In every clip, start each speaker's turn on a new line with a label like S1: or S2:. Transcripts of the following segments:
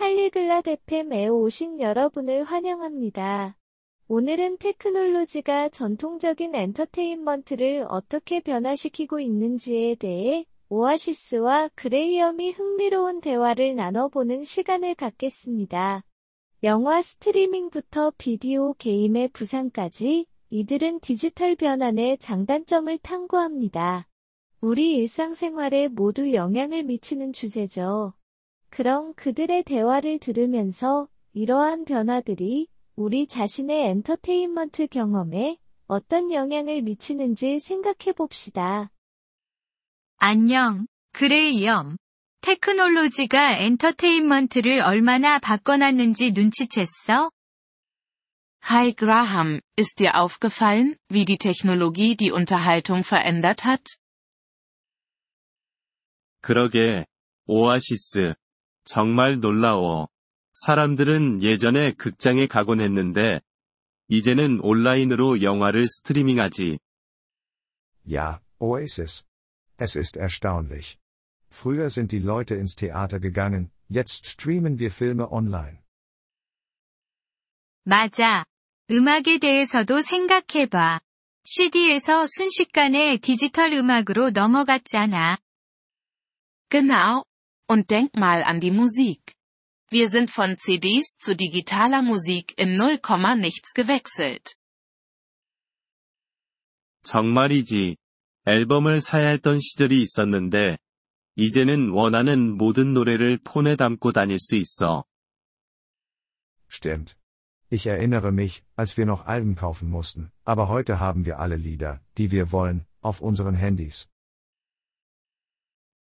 S1: 팔리글랏 FM에 오신 여러분을 환영합니다. 오늘은 테크놀로지가 전통적인 엔터테인먼트를 어떻게 변화시키고 있는지에 대해 오아시스와 그레이엄이 흥미로운 대화를 나눠보는 시간을 갖겠습니다. 영화 스트리밍부터 비디오 게임의 부상까지 이들은 디지털 변환의 장단점을 탐구합니다. 우리 일상생활에 모두 영향을 미치는 주제죠. 그럼 그들의 대화를 들으면서 이러한 변화들이 우리 자신의 엔터테인먼트 경험에 어떤 영향을 미치는지 생각해 봅시다.
S2: 안녕, 그레이엄. 테크놀로지가 엔터테인먼트를 얼마나 바꿔놨는지 눈치챘어?
S3: Hi Graham, ist dir aufgefallen, wie die Technologie die Unterhaltung verändert hat?
S4: 그러게, 오아시스. 정말 놀라워. 사람들은 예전에 극장에 가곤 했는데, 이제는 온라인으로 영화를 스트리밍하지.
S5: Ja, Oasis. Es ist erstaunlich. Früher sind die Leute ins Theater gegangen, jetzt streamen wir Filme online.
S2: 맞아. 음악에 대해서도 생각해봐. CD에서 순식간에 디지털 음악으로 넘어갔잖아.
S3: Genau. Und denk mal an die Musik. Wir sind von CDs zu digitaler Musik in 0, nichts gewechselt.
S4: 정말이지. 앨범을 사야 했던 시절이 있었는데, 이제는 원하는 모든 노래를 폰에 담고 다닐 수 있어.
S5: Stimmt. Ich erinnere mich, als wir noch Alben kaufen mussten, aber heute haben wir alle Lieder, die wir wollen, auf unseren Handys.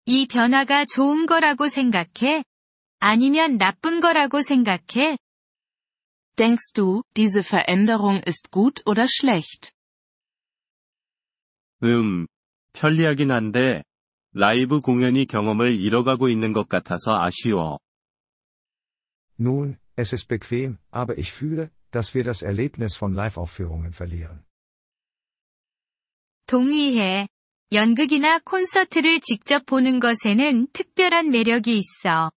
S2: 이 변화가 좋은 거라고 생각해? 아니면 나쁜 거라고 생각해?
S3: Denkst du, diese Veränderung ist gut oder schlecht?
S4: 음, 편리하긴 한데, 라이브 공연이 경험을 잃어가고 있는 것 같아서 아쉬워.
S5: Nun, es ist bequem, aber ich fühle, dass wir das Erlebnis von Live-Aufführungen verlieren.
S2: 동의해. 연극이나 콘서트를 직접 보는 것에는 특별한 매력이 있어.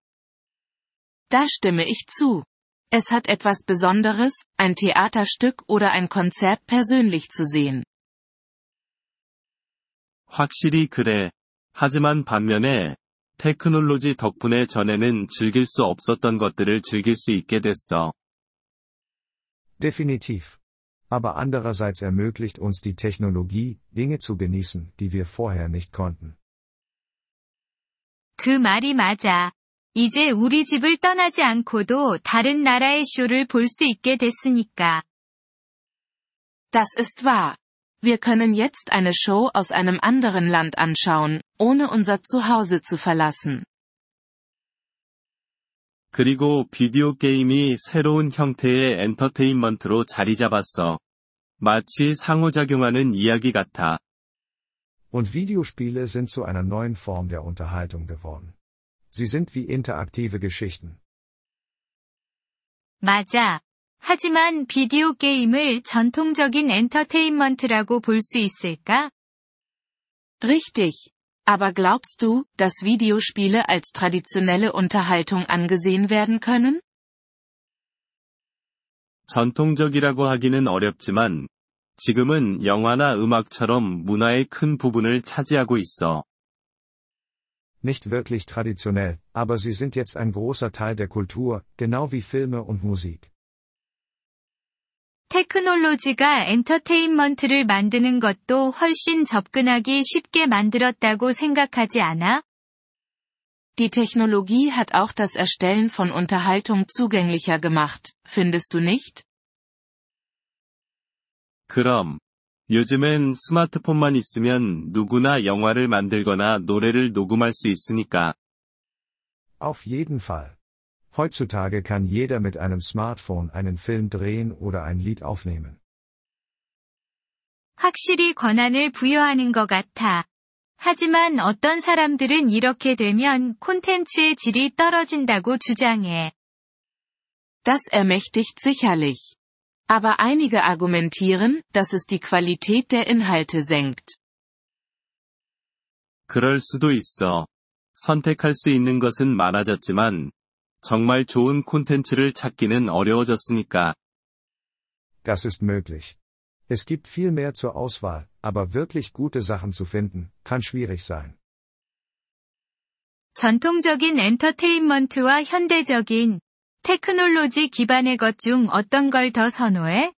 S3: Da stimme ich zu. Es hat etwas Besonderes, ein Theaterstück oder ein Konzert persönlich zu sehen.
S4: 확실히 그래. 하지만 반면에, 테크놀로지 덕분에 전에는 즐길 수 없었던 것들을 즐길 수 있게 됐어.
S5: Definitiv. Aber andererseits ermöglicht uns die Technologie, Dinge zu genießen, die wir vorher nicht konnten.
S2: 그 말이 맞아. 이제 우리 집을 떠나지 않고도 다른 나라의 쇼를 볼 수 있게 됐으니까.
S3: Das ist wahr. Wir können jetzt eine Show aus einem anderen Land anschauen, ohne unser Zuhause zu verlassen.
S4: 그리고 비디오 게임이 새로운 형태의 엔터테인먼트로 자리 잡았어. 마치 상호작용하는 이야기 같아.
S5: Und Videospiele sind zu einer neuen Form der Unterhaltung geworden. Sie sind wie interaktive Geschichten.
S2: 맞아. 하지만 비디오 게임을 전통적인 엔터테인먼트라고 볼 수 있을까?
S3: Richtig. Aber glaubst du, dass Videospiele als traditionelle Unterhaltung angesehen werden können?
S4: 전통적이라고 하기는 어렵지만, 지금은 영화나 음악처럼 문화의 큰 부분을 차지하고 있어.
S5: Nicht wirklich traditionell, aber sie sind jetzt ein großer Teil der Kultur, genau wie Filme und Musik.
S2: 테크놀로지가 엔터테인먼트를 만드는 것도 훨씬 접근하기 쉽게 만들었다고 생각하지 않아?
S3: Die Technologie hat auch das Erstellen von Unterhaltung zugänglicher gemacht, findest du nicht?
S4: 그럼, 요즘엔 스마트폰만 있으면 누구나 영화를 만들거나 노래를 녹음할 수 있으니까.
S5: Auf jeden Fall. Heutzutage kann jeder mit einem Smartphone einen Film drehen oder ein Lied aufnehmen.
S2: 확실히 권한을 부여하는 것 같아. 하지만 어떤 사람들은 이렇게 되면 콘텐츠의 질이 떨어진다고 주장해.
S3: Das ermächtigt sicherlich. Aber einige argumentieren, dass es die Qualität der Inhalte senkt.
S4: 그럴 수도 있어. 선택할 수 있는 것은 많아졌지만, 정말 좋은 콘텐츠를 찾기는 어려워졌으니까.
S5: Das ist möglich. Es gibt viel mehr zur Auswahl, aber wirklich gute Sachen zu finden, kann schwierig sein.
S2: 전통적인 엔터테인먼트와 현대적인 테크놀로지 기반의 것 중 어떤 걸 더 선호해?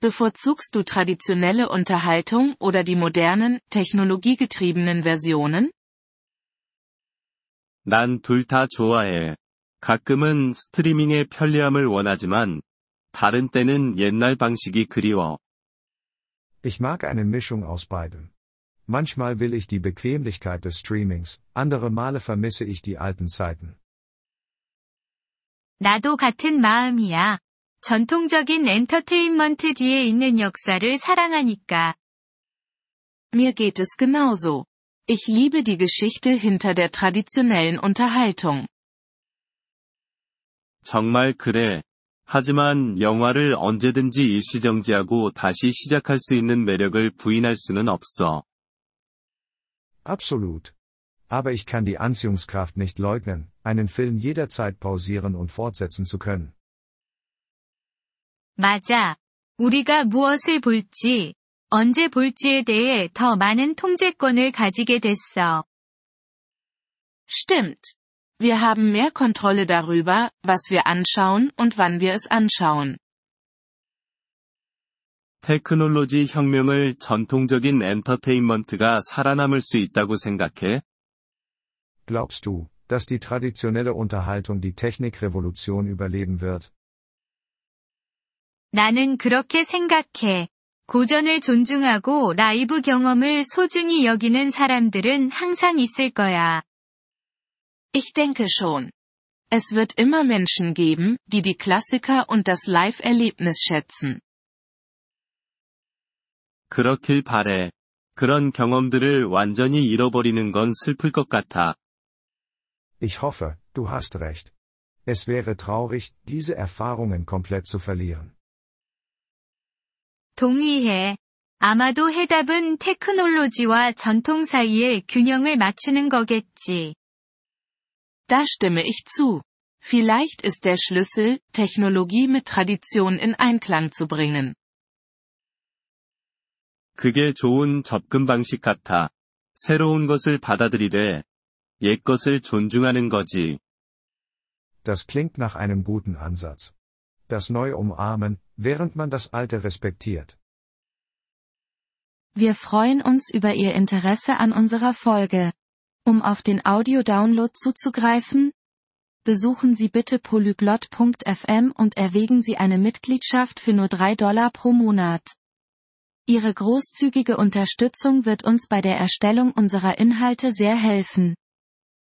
S3: Bevorzugst du traditionelle Unterhaltung oder die modernen, technologiegetriebenen Versionen?
S4: 난 둘 다 좋아해. 가끔은 스트리밍의 편리함을 원하지만, 다른 때는 옛날 방식이 그리워.
S5: Ich mag eine Mischung aus beidem. Manchmal will ich die Bequemlichkeit des Streamings, andere Male vermisse ich die alten Zeiten.
S2: 나도 같은 마음이야. 전통적인 엔터테인먼트 뒤에 있는 역사를 사랑하니까.
S3: Mir geht es genauso. Ich liebe die Geschichte hinter der traditionellen Unterhaltung.
S4: 정말 그래. 하지만 영화를 언제든지 일시정지하고 다시 시작할 수 있는 매력을 부인할 수는 없어.
S5: Absolut. Aber ich kann die Anziehungskraft nicht leugnen, einen Film jederzeit pausieren und fortsetzen zu können.
S2: 맞아. 우리가 무엇을 볼지, 언제 볼지에 대해 더 많은 통제권을 가지게 됐어.
S3: Stimmt. Wir haben mehr Kontrolle darüber, was wir anschauen und wann wir es anschauen.
S4: 테크놀로지 혁명을 전통적인 엔터테인먼트가 살아남을 수 있다고 생각해?
S5: Glaubst du, dass die traditionelle Unterhaltung die Technikrevolution überleben wird?
S2: 나는 그렇게 생각해. 고전을 존중하고 라이브 경험을 소중히 여기는 사람들은 항상 있을 거야.
S3: Ich denke schon. Es wird immer Menschen geben, die die Klassiker und das Live-Erlebnis schätzen.
S4: 그렇길 바래. 그런 경험들을 완전히 잃어버리는 건 슬플 것 같아.
S5: Ich hoffe, du hast recht. Es wäre traurig, diese Erfahrungen komplett zu verlieren.
S2: 동의해. 아마도 해답은 테크놀로지와 전통 사이의 균형을 맞추는 거겠지.
S3: Da stimme ich zu. Vielleicht ist der Schlüssel, Technologie mit Tradition in Einklang zu bringen.
S4: 그게 좋은 접근 방식 같아. 새로운 것을 받아들이되, 옛 것을 존중하는 거지.
S5: Das klingt nach einem guten Ansatz. Das Neue umarmen, während man das Alte respektiert.
S6: Wir freuen uns über Ihr Interesse an unserer Folge. Um auf den Audio-Download zuzugreifen, besuchen Sie bitte polyglot.fm und erwägen Sie eine Mitgliedschaft für nur 3 Dollar pro Monat. Ihre großzügige Unterstützung wird uns bei der Erstellung unserer Inhalte sehr helfen.